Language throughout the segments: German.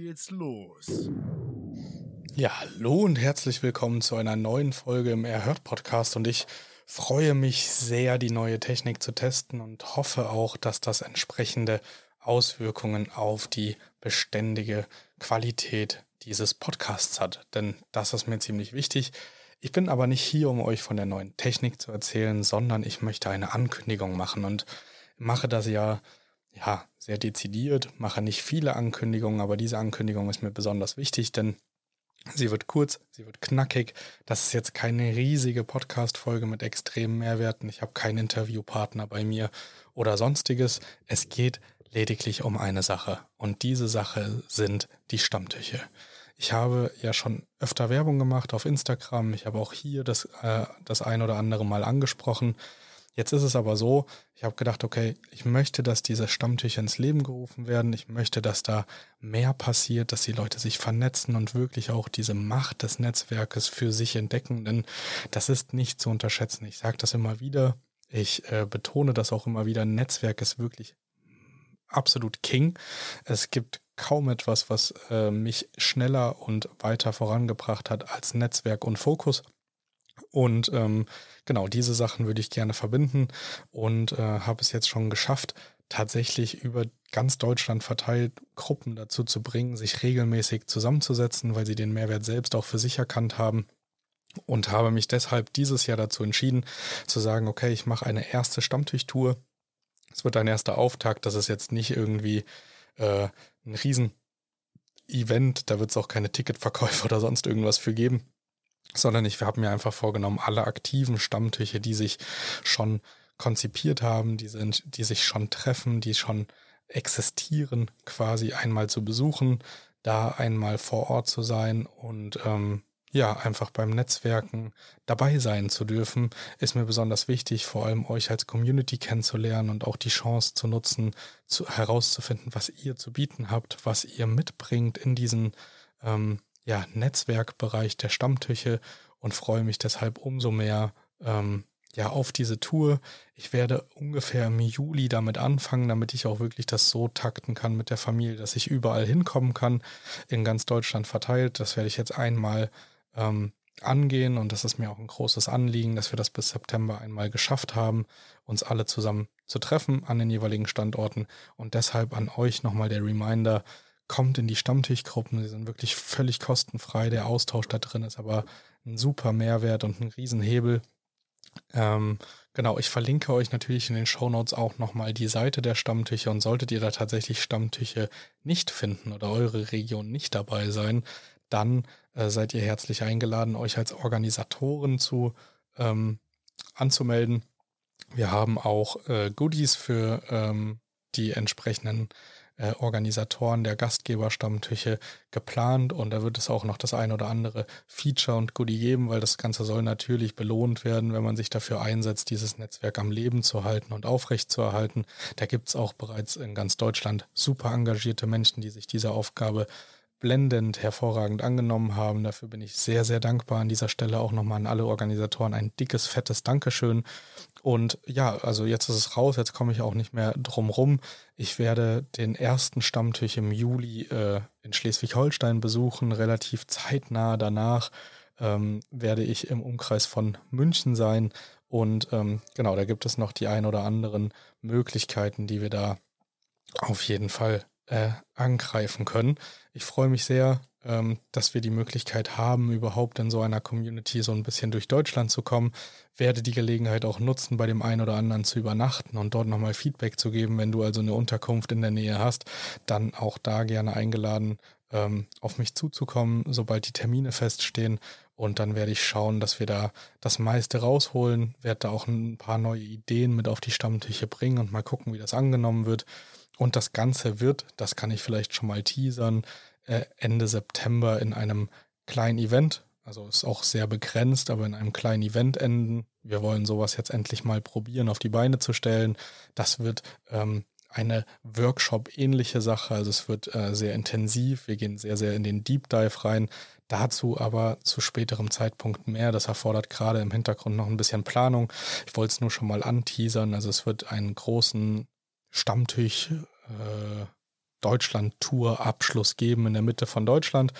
Geht's los. Ja, hallo und herzlich willkommen zu einer neuen Folge im Erhört Podcast und ich freue mich sehr, die neue Technik zu testen und hoffe auch, dass das entsprechende Auswirkungen auf die beständige Qualität dieses Podcasts hat, denn das ist mir ziemlich wichtig. Ich bin aber nicht hier, um euch von der neuen Technik zu erzählen, sondern ich möchte eine Ankündigung machen und mache das ja ja, sehr dezidiert, mache nicht viele Ankündigungen, aber diese Ankündigung ist mir besonders wichtig, denn sie wird kurz, sie wird knackig. Das ist jetzt keine riesige Podcast-Folge mit extremen Mehrwerten. Ich habe keinen Interviewpartner bei mir oder sonstiges. Es geht lediglich um eine Sache und diese Sache sind die Stammtüche. Ich habe ja schon öfter Werbung gemacht auf Instagram. Ich habe auch hier das, äh, das ein oder andere Mal angesprochen. Jetzt ist es aber so, ich habe gedacht, okay, ich möchte, dass diese Stammtücher ins Leben gerufen werden. Ich möchte, dass da mehr passiert, dass die Leute sich vernetzen und wirklich auch diese Macht des Netzwerkes für sich entdecken. Denn das ist nicht zu unterschätzen. Ich sage das immer wieder. Ich äh, betone das auch immer wieder. Netzwerk ist wirklich absolut King. Es gibt kaum etwas, was äh, mich schneller und weiter vorangebracht hat als Netzwerk und Fokus. Und ähm, genau diese Sachen würde ich gerne verbinden und äh, habe es jetzt schon geschafft, tatsächlich über ganz Deutschland verteilt Gruppen dazu zu bringen, sich regelmäßig zusammenzusetzen, weil sie den Mehrwert selbst auch für sich erkannt haben. Und habe mich deshalb dieses Jahr dazu entschieden, zu sagen, okay, ich mache eine erste Stammtischtour. Es wird ein erster Auftakt, das ist jetzt nicht irgendwie äh, ein Riesen-Event, da wird es auch keine Ticketverkäufe oder sonst irgendwas für geben sondern ich habe mir einfach vorgenommen, alle aktiven Stammtische, die sich schon konzipiert haben, die, sind, die sich schon treffen, die schon existieren, quasi einmal zu besuchen, da einmal vor Ort zu sein und ähm, ja, einfach beim Netzwerken dabei sein zu dürfen, ist mir besonders wichtig, vor allem euch als Community kennenzulernen und auch die Chance zu nutzen, zu, herauszufinden, was ihr zu bieten habt, was ihr mitbringt in diesen ähm, ja, Netzwerkbereich der Stammtüche und freue mich deshalb umso mehr ähm, ja, auf diese Tour. Ich werde ungefähr im Juli damit anfangen, damit ich auch wirklich das so takten kann mit der Familie, dass ich überall hinkommen kann, in ganz Deutschland verteilt. Das werde ich jetzt einmal ähm, angehen und das ist mir auch ein großes Anliegen, dass wir das bis September einmal geschafft haben, uns alle zusammen zu treffen an den jeweiligen Standorten und deshalb an euch nochmal der Reminder, kommt in die Stammtischgruppen, sie sind wirklich völlig kostenfrei, der Austausch da drin ist aber ein super Mehrwert und ein Riesenhebel. Ähm, genau, ich verlinke euch natürlich in den Shownotes auch nochmal die Seite der Stammtische und solltet ihr da tatsächlich Stammtische nicht finden oder eure Region nicht dabei sein, dann äh, seid ihr herzlich eingeladen, euch als Organisatoren zu ähm, anzumelden. Wir haben auch äh, Goodies für ähm, die entsprechenden äh, Organisatoren der Gastgeberstammtüche geplant und da wird es auch noch das ein oder andere Feature und Goodie geben, weil das Ganze soll natürlich belohnt werden, wenn man sich dafür einsetzt, dieses Netzwerk am Leben zu halten und aufrecht zu erhalten. Da gibt es auch bereits in ganz Deutschland super engagierte Menschen, die sich dieser Aufgabe blendend, hervorragend angenommen haben. Dafür bin ich sehr, sehr dankbar. An dieser Stelle auch nochmal an alle Organisatoren ein dickes, fettes Dankeschön. Und ja, also jetzt ist es raus, jetzt komme ich auch nicht mehr drum rum. Ich werde den ersten Stammtisch im Juli äh, in Schleswig-Holstein besuchen, relativ zeitnah danach ähm, werde ich im Umkreis von München sein. Und ähm, genau, da gibt es noch die ein oder anderen Möglichkeiten, die wir da auf jeden Fall äh, angreifen können. Ich freue mich sehr, ähm, dass wir die Möglichkeit haben, überhaupt in so einer Community so ein bisschen durch Deutschland zu kommen. Werde die Gelegenheit auch nutzen, bei dem einen oder anderen zu übernachten und dort nochmal Feedback zu geben. Wenn du also eine Unterkunft in der Nähe hast, dann auch da gerne eingeladen, ähm, auf mich zuzukommen, sobald die Termine feststehen. Und dann werde ich schauen, dass wir da das meiste rausholen, werde da auch ein paar neue Ideen mit auf die Stammtische bringen und mal gucken, wie das angenommen wird. Und das Ganze wird, das kann ich vielleicht schon mal teasern, äh, Ende September in einem kleinen Event, also ist auch sehr begrenzt, aber in einem kleinen Event enden. Wir wollen sowas jetzt endlich mal probieren, auf die Beine zu stellen. Das wird ähm, eine Workshop-ähnliche Sache. Also es wird äh, sehr intensiv. Wir gehen sehr, sehr in den Deep Dive rein. Dazu aber zu späterem Zeitpunkt mehr. Das erfordert gerade im Hintergrund noch ein bisschen Planung. Ich wollte es nur schon mal anteasern. Also es wird einen großen Stammtisch äh, Deutschland-Tour-Abschluss geben in der Mitte von Deutschland.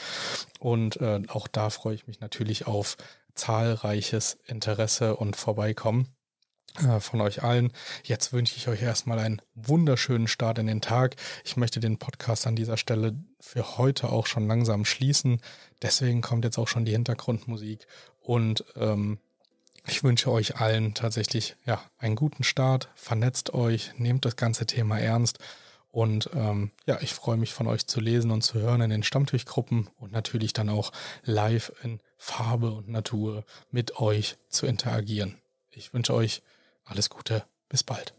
Und äh, auch da freue ich mich natürlich auf zahlreiches Interesse und Vorbeikommen äh, von euch allen. Jetzt wünsche ich euch erstmal einen wunderschönen Start in den Tag. Ich möchte den Podcast an dieser Stelle für heute auch schon langsam schließen. Deswegen kommt jetzt auch schon die Hintergrundmusik und ähm, ich wünsche euch allen tatsächlich ja einen guten Start. Vernetzt euch, nehmt das ganze Thema ernst und ähm, ja, ich freue mich von euch zu lesen und zu hören in den Stammtischgruppen und natürlich dann auch live in Farbe und Natur mit euch zu interagieren. Ich wünsche euch alles Gute, bis bald.